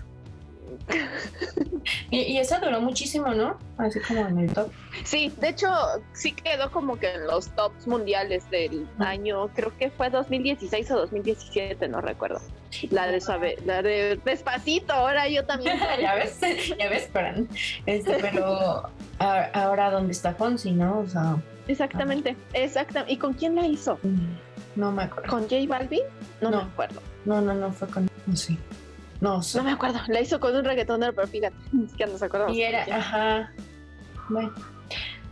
[LAUGHS] Y, y eso duró muchísimo, ¿no? Así como en el top. Sí, de hecho, sí quedó como que en los tops mundiales del año, creo que fue 2016 o 2017, no recuerdo. La de suave, la de despacito, ahora yo también. [LAUGHS] ya ves, ya ves, Fran. Este, pero ahora dónde está Fonsi, ¿no? O sea, Exactamente, exactamente. ¿Y con quién la hizo? mm, no me acuerdo. ¿Con J Balvin? No, No. me acuerdo. No, no, no fue con. No sé. No sé. No me acuerdo. La hizo con un reggaetonero, pero fíjate, [LAUGHS] es que no se acordamos. Y era, ajá. Bueno.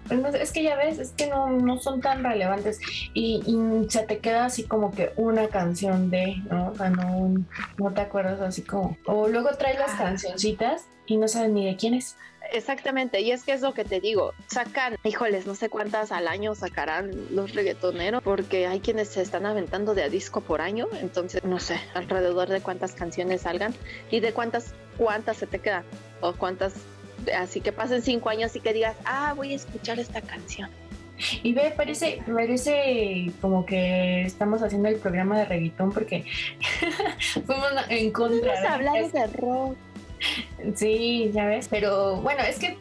Pues no sé, es que ya ves, es que no, no son tan relevantes y, y se te queda así como que una canción de, ¿no? O sea, no, no te acuerdas así como. O luego traes las Ah. cancioncitas y no sabes ni de quién es. Exactamente, y es que es lo que te digo, sacan, híjoles, no sé cuántas al año sacarán los reggaetoneros, porque hay quienes se están aventando de a disco por año, entonces no sé, alrededor de cuántas canciones salgan y de cuántas, cuántas se te quedan, o cuántas, así que pasen cinco años y que digas, ah, voy a escuchar esta canción. Y ve, parece, parece como que estamos haciendo el programa de reggaetón porque [LAUGHS] fuimos en contra. Hemos de- hablado de rock. Sí, ya ves. Pero bueno, es que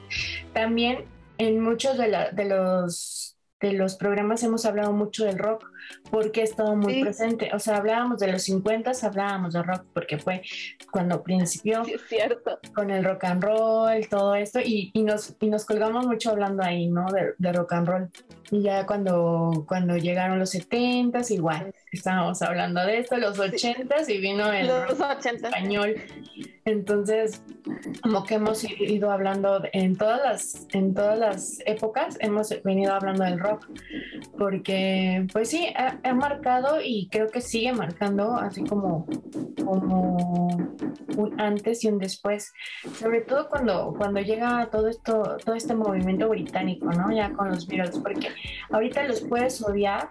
también en muchos de, la- de los de los programas hemos hablado mucho del rock porque ha estado muy Sí. presente. O sea, hablábamos de los 50, hablábamos de rock porque fue cuando principió Sí, cierto. con el rock and roll, todo esto, y, y nos, y nos colgamos mucho hablando ahí, ¿no? De, de rock and roll. Y ya cuando, cuando llegaron los 70s, igual, estábamos hablando de esto, los 80s, y vino el Los rock 80. español. Entonces, como que hemos ido hablando en todas las, en todas las épocas, hemos venido hablando del rock, porque pues sí, ha, marcado y creo que sigue marcando, así como, como un antes y un después, sobre todo cuando, cuando llega todo esto, todo este movimiento británico, ¿no? Ya con los Beatles, porque ahorita los puedes odiar.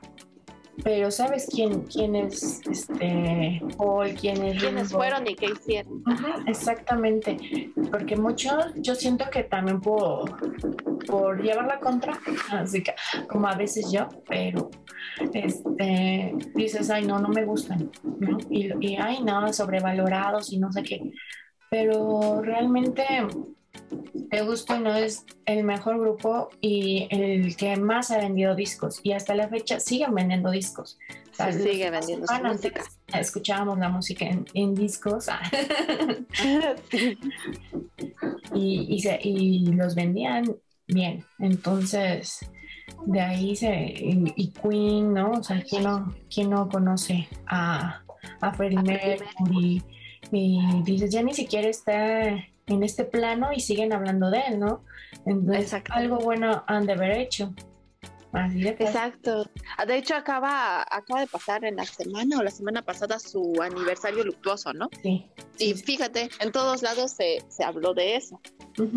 Pero ¿sabes quién, quién es este Paul? ¿Quién es ¿Quiénes Ringo? fueron y qué hicieron? Ajá, exactamente, porque muchos, yo siento que también por, por llevar la contra, así que como a veces yo, pero este, dices, ay, no, no me gustan, ¿no? Y, y ay, no, sobrevalorados y no sé qué, pero realmente te gusta no es el mejor grupo y el que más ha vendido discos y hasta la fecha siguen vendiendo discos. Se sigue vendiendo su música. Escuchábamos la música en, en discos [LAUGHS] Sí. y, y, se- y los vendían bien. Entonces, de ahí se. Y, y Queen, ¿no? O sea, ¿quién no, quién no conoce a, A Freddie Mercury? Y dices, ya ni siquiera está en este plano y siguen hablando de él, ¿no? Entonces, Exacto. algo bueno han de haber hecho. Así de. Exacto. Ah, De hecho, acaba, acaba de pasar en la semana o la semana pasada su aniversario luctuoso, ¿no? Sí. Y fíjate, en todos lados se, se habló de eso.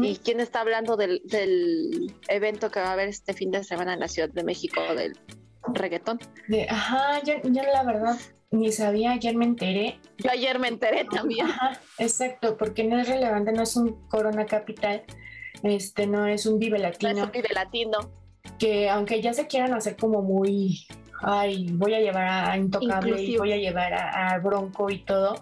¿Y quién está hablando del, del evento que va a haber este fin de semana en la Ciudad de México del reggaetón? De- ajá, yo, yo la verdad ni sabía, ayer me enteré Yo ayer me enteré también. Ajá, exacto, porque no es relevante, no es un Corona Capital, este no es un Vive No es Latino, un pibe latino. que aunque ya se quieran hacer como muy, ay, voy a llevar a Intocable y voy a llevar a, a Bronco y todo,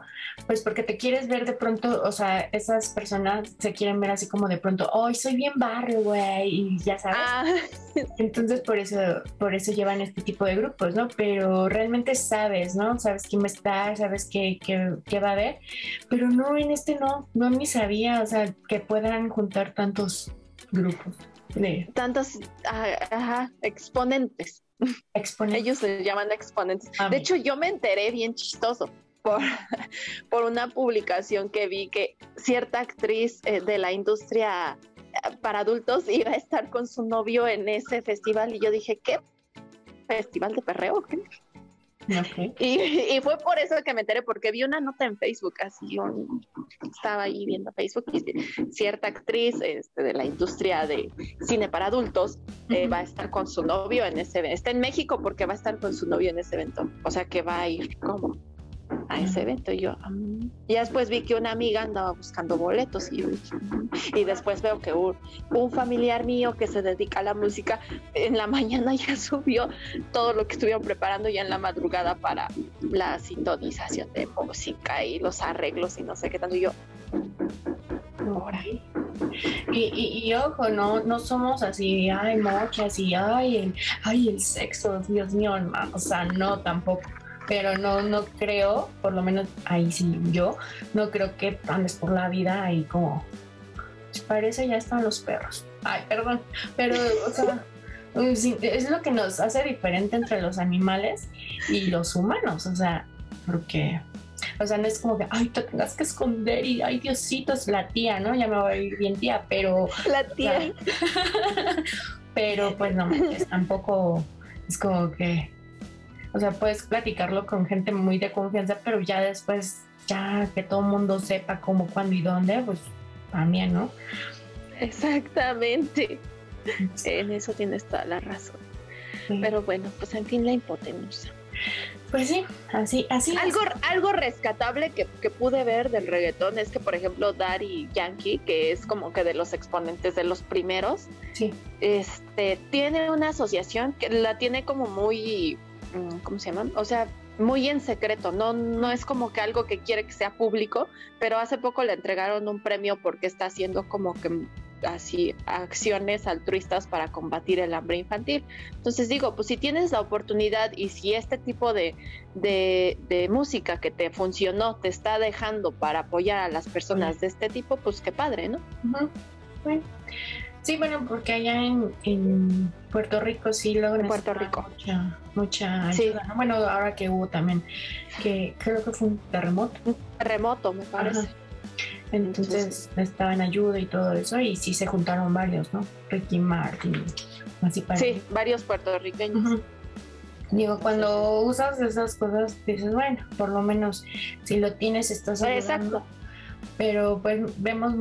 pues porque te quieres ver de pronto, o sea, esas personas se quieren ver así como de pronto, hoy soy bien barrio, güey, y ya sabes. Ah, [LAUGHS] Entonces por eso, por eso llevan este tipo de grupos, ¿no? Pero realmente sabes, ¿no? Sabes quién va a estar, sabes qué, qué, qué va a haber, pero no, en este no, no ni sabía, o sea, que puedan juntar tantos grupos de tantos ah, ajá, exponentes. Exponentes. Ellos se llaman exponentes. De hecho, yo me enteré bien chistoso por, [LAUGHS] por una publicación que vi que cierta actriz eh, de la industria eh, para adultos iba a estar con su novio en ese festival y yo dije, ¿qué? ¿Festival de perreo? ¿Qué? Y, y fue por eso que me enteré, porque vi una nota en Facebook, así un- estaba ahí viendo Facebook y cierta actriz este, de la industria de cine para adultos eh, va a estar con su novio en ese evento. Está en México porque va a estar con su novio en ese evento. O sea que va a ir como a ese evento. Y yo, mm". y después vi que una amiga andaba buscando boletos y, mm". y después veo que un, un, familiar mío que se dedica a la música en la [LAUGHS] mañana ya subió todo lo que estuvieron preparando ya en la madrugada para la sintonización de música y los arreglos y no sé qué tanto. Y yo, y, y, ojo, no, no somos así, ay, mochas y ay, el, ay, el sexo, Dios mío, o sea, no tampoco. Pero no, no creo, por lo menos ahí sí yo, no creo que andes por la vida y como, parece ya están los perros. Ay, perdón, pero, o sea, es lo que nos hace diferente entre los animales y los humanos, o sea, porque o sea, no es como que, ay, te tengas que esconder y, ay, Diositos, la tía, ¿no? Ya me voy a ir bien tía, pero... La tía. [LAUGHS] pero pues no, tampoco es como que, o sea, puedes platicarlo con gente muy de confianza, pero ya después, ya que todo el mundo sepa cómo, cuándo y dónde, pues también, ¿no? Exactamente. En eso tienes toda la razón. Pero bueno, pues en fin, la hipotenusa. Pues sí, así, así. Algo, algo rescatable que, pude ver del reggaetón es que, por ejemplo, Daddy Yankee, que es como que de los exponentes de los primeros, sí. este, tiene una asociación que la tiene como muy, ¿cómo se llama? O sea, muy en secreto, no, no es como que algo que quiere que sea público, pero hace poco le entregaron un premio porque está haciendo como que así acciones altruistas para combatir el hambre infantil. Entonces digo, pues si tienes la oportunidad y si este tipo de, de, música que te funcionó te está dejando para apoyar a las personas de este tipo, pues qué padre, ¿no? Sí, bueno, porque allá en, Puerto Rico sí luego en Puerto Rico mucha, mucha ayuda, ¿no? Bueno, ahora que hubo también, que creo que fue un terremoto. Un terremoto, me parece. Entonces estaban ayuda y todo eso, y sí se juntaron varios, ¿no? Ricky Martin, así para. Sí, varios puertorriqueños. Digo, cuando usas esas cosas, dices, bueno, por lo menos si lo tienes, estás ayudando. Exacto. Pero pues vemos,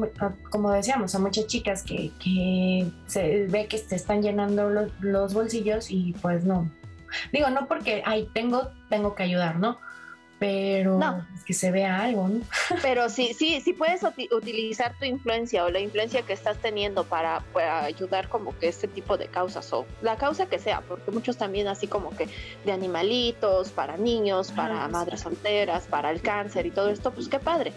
como decíamos, a muchas chicas que, que se ve que te están llenando los, los bolsillos y pues no. Digo, no porque, ay, tengo, tengo que ayudar, ¿no? pero es que se vea algo, ¿no? [LAUGHS] Pero sí, sí, sí puedes utilizar tu influencia o la influencia que estás teniendo para, ayudar como que este tipo de causas o la causa que sea, porque muchos también así como que de animalitos, para niños, para madres solteras, para el cáncer y todo esto, pues qué padre.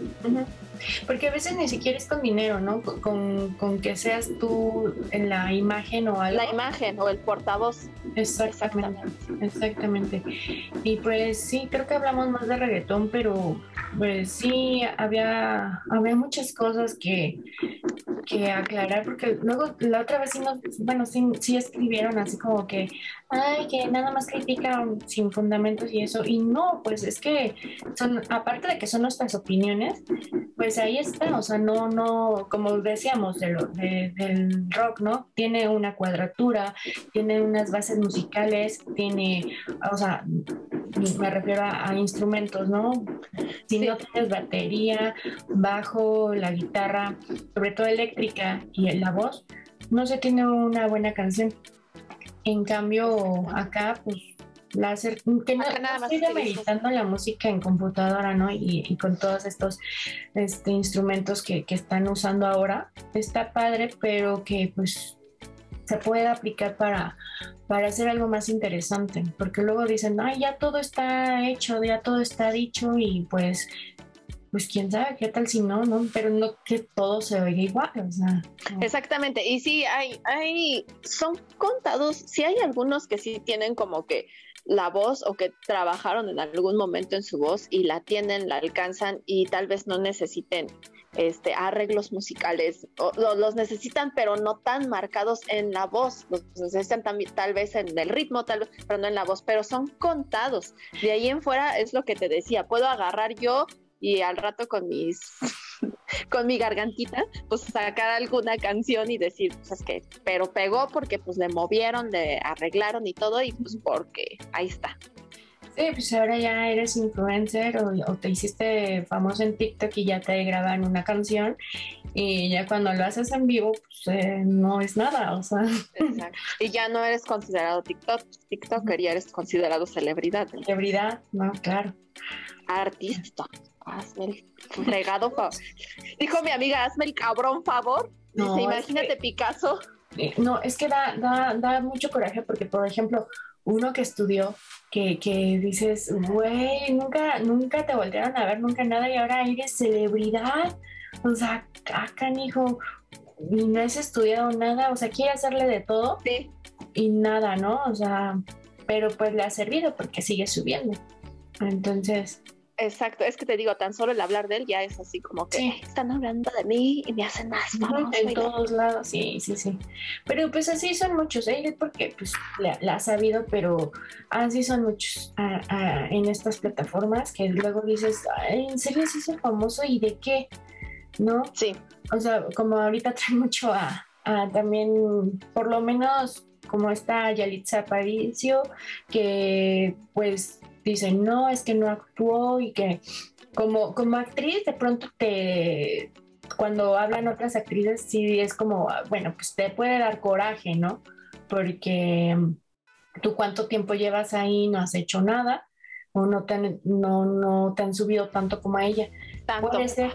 Porque a veces ni siquiera es con dinero, ¿no? Con, que seas tú en la imagen o algo. La imagen o el portavoz. Exactamente, exactamente. Y pues sí, creo que hablamos más de reggaetón, pero pues sí, había, había muchas cosas que, que aclarar, porque luego la otra vez sí, nos, bueno, sí, sí escribieron así como que, ay, que nada más critican sin fundamentos y eso, y no, pues es que son, aparte de que son nuestras opiniones, pues ahí está, o sea, no, no, como decíamos de lo, del rock, ¿no? Tiene una cuadratura, tiene unas bases musicales, tiene, o sea, me refiero a, instrumentos, ¿no? Si no tienes batería, bajo, la guitarra, sobre todo eléctrica y la voz, no se tiene una buena canción. En cambio, acá, pues, láser, que no, estoy meditando la música en computadora, ¿no? Y, con todos estos este, instrumentos que, que están usando ahora, está padre, pero que pues se puede aplicar para, para hacer algo más interesante, porque luego dicen, ay, ya todo está hecho, ya todo está dicho y pues pues quién sabe qué tal si no, ¿no? Pero no que todo se oiga igual, o sea. Exactamente, y sí, hay, hay, son contados, sí hay algunos que sí tienen como que la voz o que trabajaron en algún momento en su voz y la tienen, la alcanzan y tal vez no necesiten este, arreglos musicales, o, los necesitan pero no tan marcados en la voz, los necesitan también tal vez en el ritmo, tal vez, pero no en la voz, pero son contados. De ahí en fuera es lo que te decía, puedo agarrar yo y al rato con mis [LAUGHS] con mi gargantita, pues sacar alguna canción y decir, pues es que, pero pegó porque pues le movieron, le arreglaron y todo y pues porque ahí está. Sí, pues ahora ya eres influencer o, te hiciste famoso en TikTok y ya te graban una canción y ya cuando lo haces en vivo, pues eh, no es nada, o sea. Exacto. Y ya no eres considerado TikTok, TikToker, ya eres considerado celebridad. Celebridad, no, claro. Artista. Hazme el fregado favor. Dijo mi amiga, hazme el cabrón favor. No, imagínate Picasso. Eh, no, es que da, da, da mucho coraje porque, por ejemplo, uno que estudió, que, que dices, güey, nunca, nunca te voltearon a ver, nunca nada, y ahora eres celebridad. O sea, acá, hijo, y no has estudiado nada, o sea, quiere hacerle de todo. Sí. Y nada, ¿no? O sea, pero pues le ha servido porque sigue subiendo. Entonces, Exacto, es que te digo, tan solo el hablar de él ya es así como que están hablando de mí y me hacen más famoso. En todos lados, sí, sí, sí. Pero pues así son muchos, ¿eh? Porque pues la, ha sabido, pero así son muchos en estas plataformas que luego dices, ¿en serio se hizo famoso y de qué? ¿No? Sí. O sea, como ahorita [LAUGHS] trae mucho a, a también, por lo menos como está Yalitza Aparicio, que pues dicen, no, es que no actuó y que como, como actriz de pronto te, cuando hablan otras actrices, sí es como, bueno, pues te puede dar coraje, ¿no? Porque tú cuánto tiempo llevas ahí, no has hecho nada, o no te han, no, no te han subido tanto como a ella. Tanto. Puede ser,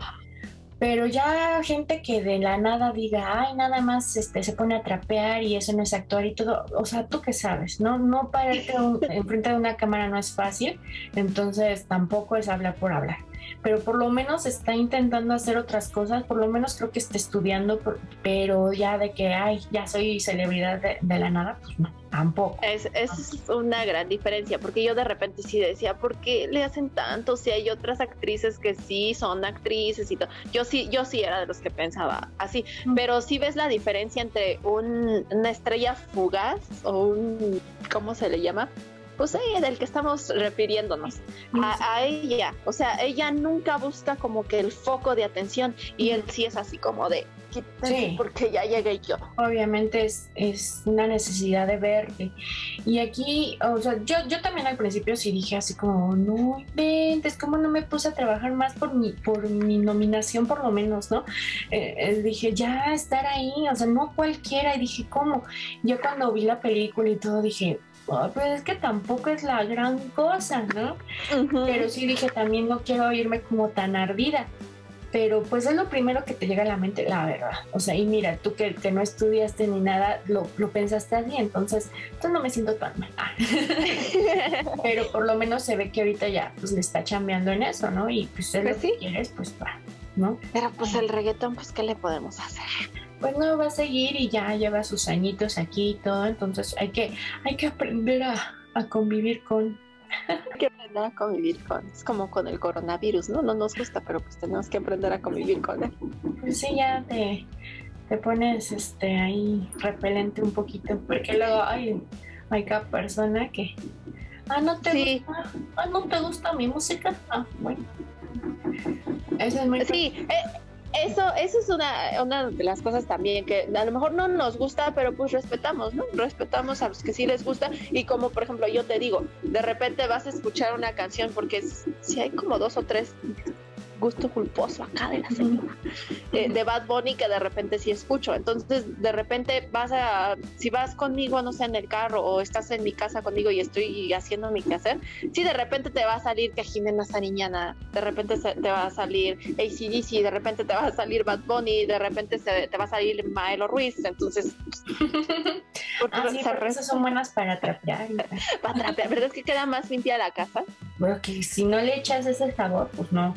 pero ya gente que de la nada diga, ay, nada más este, se pone a trapear y eso no es actuar y todo, o sea, tú qué sabes, ¿no? No pararte [LAUGHS] enfrente de una cámara no es fácil, entonces tampoco es hablar por hablar. Pero por lo menos está intentando hacer otras cosas, por lo menos creo que está estudiando, pero ya de que, ay, ya soy celebridad de, de la nada, pues no Tampoco. Es, es una gran diferencia, porque yo de repente sí decía, ¿por qué le hacen tanto? Si hay otras actrices que sí son actrices y todo. Yo sí, yo sí era de los que pensaba así, pero sí ves la diferencia entre una estrella fugaz o un, ¿cómo se le llama? Pues sí, del que estamos refiriéndonos, a, ella. O sea, ella nunca busca como que el foco de atención y él sí es así como de, sí. porque ya llegué yo. Obviamente es, es una necesidad de verte. Y aquí, o sea, yo, yo también al principio sí dije así como, no inventes, ¿cómo no me puse a trabajar más por mi, por mi nominación por lo menos, ¿no? Eh, eh, dije, ya estar ahí, o sea, no cualquiera. Y dije, ¿cómo? Yo cuando vi la película y todo dije, pues es que tampoco es la gran cosa, ¿no? Pero sí dije, también no quiero irme como tan ardida. Pero pues es lo primero que te llega a la mente, la verdad. O sea, y mira, tú que, que no estudiaste ni nada, lo, lo pensaste así, entonces, entonces no me siento tan mal. [LAUGHS] Pero por lo menos se ve que ahorita ya pues le está chambeando en eso, ¿no? Y pues si pues quieres, pues va, ¿no? Pero pues el reggaetón, pues ¿qué le podemos hacer? Pues no va a seguir y ya lleva sus añitos aquí y todo, entonces hay que, hay que aprender a, convivir con. Hay que aprender a convivir con, es como con el coronavirus, ¿no? No nos gusta, pero pues tenemos que aprender a convivir con él. Pues sí, ya te, te pones este ahí repelente un poquito, porque luego hay, hay cada persona que ah no te gusta, ah no te gusta mi música, ah bueno. Eso es muy sí, eh, eso, eso es una, una de las cosas también que a lo mejor no nos gusta, pero pues respetamos, ¿no? Respetamos a los que sí les gusta y como por ejemplo yo te digo, de repente vas a escuchar una canción porque si hay como dos o tres gusto culposo acá de la señora, eh, de Bad Bunny que de repente sí escucho. Entonces, de repente vas a, si vas conmigo, no sé, en el carro o estás en mi casa conmigo y estoy haciendo mi quehacer, sí, de repente te va a salir que Jimena Sariñana, de repente te va a salir ACDC, de repente te va a salir Bad Bunny, de repente te va a salir Maelo Ruiz. Entonces, [LAUGHS] ah, sí, esas son buenas para trapear. [LAUGHS] para trapear, ¿verdad? Es que queda más limpia la casa. Bueno, que si no le echas ese sabor, pues no.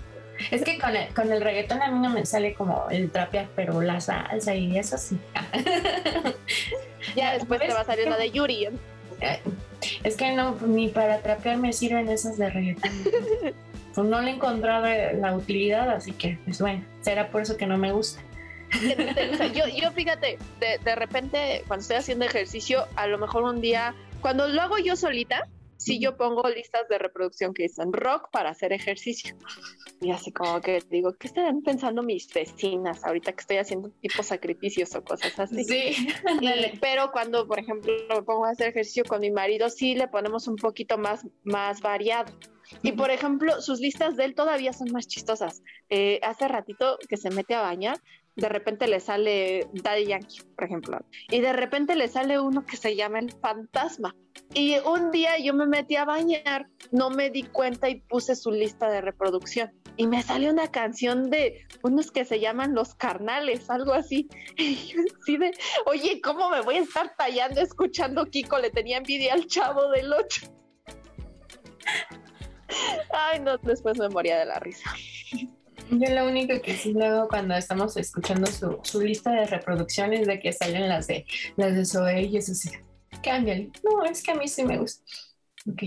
Es que con el, con el reggaetón a mí no me sale como el trapear, pero la salsa y eso sí. [LAUGHS] ya después te va a salir la de Yuri. ¿eh? Es que no, ni para trapear me sirven esas de reggaetón. [LAUGHS] pues no le he encontrado la utilidad, así que, pues bueno, será por eso que no me gusta. yo, yo fíjate, de, de repente cuando estoy haciendo ejercicio, a lo mejor un día, cuando lo hago yo solita, sí yo pongo listas de reproducción que dicen rock para hacer ejercicio. Y así como que digo, ¿qué estarán pensando mis vecinas ahorita que estoy haciendo tipo sacrificios o cosas así? Sí. pero cuando, por ejemplo, me pongo a hacer ejercicio con mi marido, sí le ponemos un poquito más, más variado. Y por ejemplo, sus listas de él todavía son más chistosas. Eh, hace ratito que se mete a bañar, de repente le sale Daddy Yankee, por ejemplo, y de repente le sale uno que se llama El Fantasma. Y un día yo me metí a bañar, no me di cuenta y puse su lista de reproducción. Y me salió una canción de unos que se llaman Los Carnales, algo así. [LAUGHS] Y yo así de, oye, ¿cómo me voy a estar tallando escuchando Kiko? Le tenía envidia al chavo del 8. [LAUGHS] Ay, no, después me moría de la risa. [LAUGHS] Yo lo único que sí luego cuando estamos escuchando su, su lista de reproducciones de que salen las de las de Zoe y eso sí, cámbiale. No, es que a mí sí me gusta. Ok,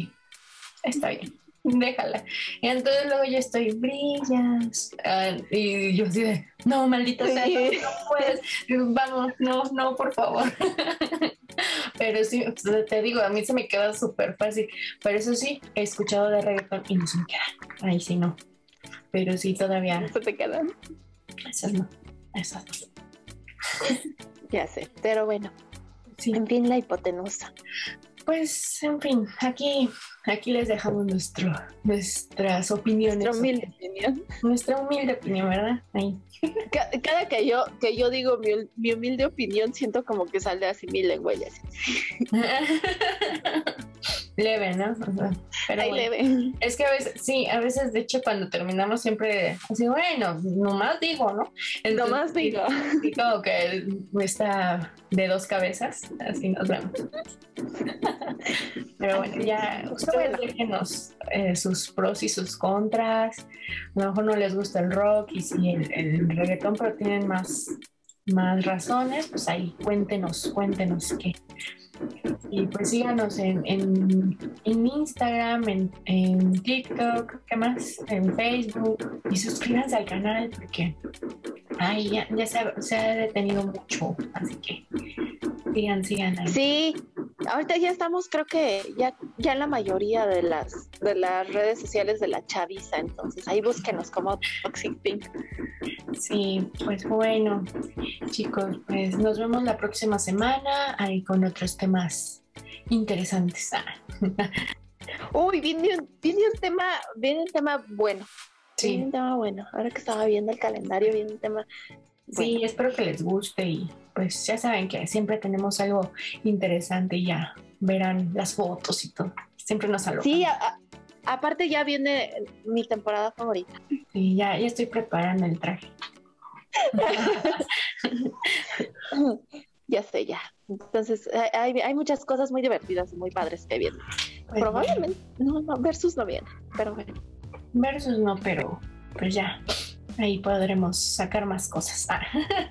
está bien, déjala. Y entonces luego yo estoy, brillas. Ah, y yo así de, no, maldita sea, no, no puedes. Vamos, no, no, por favor. [LAUGHS] Pero sí, te digo, a mí se me queda súper fácil. Pero eso sí, he escuchado de reggaetón y no se me queda. Ahí sí no. Pero sí, todavía. ¿Se te quedan? Esas no. Esas no. [LAUGHS] ya sé, pero bueno. Sí. En fin, la hipotenusa. Pues, en fin, aquí, aquí les dejamos nuestro, nuestras opiniones. Nuestra humilde opinión. Nuestra humilde opinión, ¿verdad? Ahí. [LAUGHS] Cada que yo, que yo digo mi, mi humilde opinión, siento como que sale así mi lengua y así. [LAUGHS] leve, ¿no? pero leve. Es que a veces, sí, a veces, de hecho, cuando terminamos siempre así, bueno, nomás digo, ¿no? Entonces, nomás digo. Y como que está de dos cabezas, así nos vemos. Pero bueno, ya ustedes déjenos eh, sus pros y sus contras. A lo mejor no les gusta el rock y el, el reggaetón, pero tienen más, más razones, pues ahí cuéntenos, cuéntenos qué. Y pues síganos en, en, en Instagram, en, en, TikTok, ¿qué más? En Facebook. Y suscríbanse al canal porque ay, ya, ya se, se, ha detenido mucho. Así que sigan, sigan ahí. Sí, ahorita ya estamos, creo que ya, ya la mayoría de las, de las redes sociales de la chaviza. Entonces ahí búsquenos como Toxic Pink. Sí, pues bueno, chicos, pues nos vemos la próxima semana ahí con otros temas interesantes. [LAUGHS] Uy, viene un, viene un tema, viene un tema bueno. Sí. Un tema bueno. Ahora que estaba viendo el calendario, viene un tema. Sí, espero que les guste y pues ya saben que siempre tenemos algo interesante y ya verán las fotos y todo. Siempre nos alocan. Sí, a, aparte ya viene mi temporada favorita. Sí, ya, ya estoy preparando el traje. [LAUGHS] ya sé, ya. Entonces, hay, hay, muchas cosas muy divertidas y muy padres que vienen. Pues Probablemente, no, no, versus no viene, pero bueno. Versus no, pero pues ya. Ahí podremos sacar más cosas. Ah.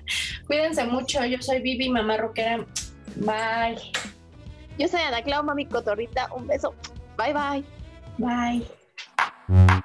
[LAUGHS] Cuídense mucho. Yo soy Vivi, mamá rockera. Bye. Yo soy Ana Clau, mami cotorrita. Un beso. Bye, bye. Bye.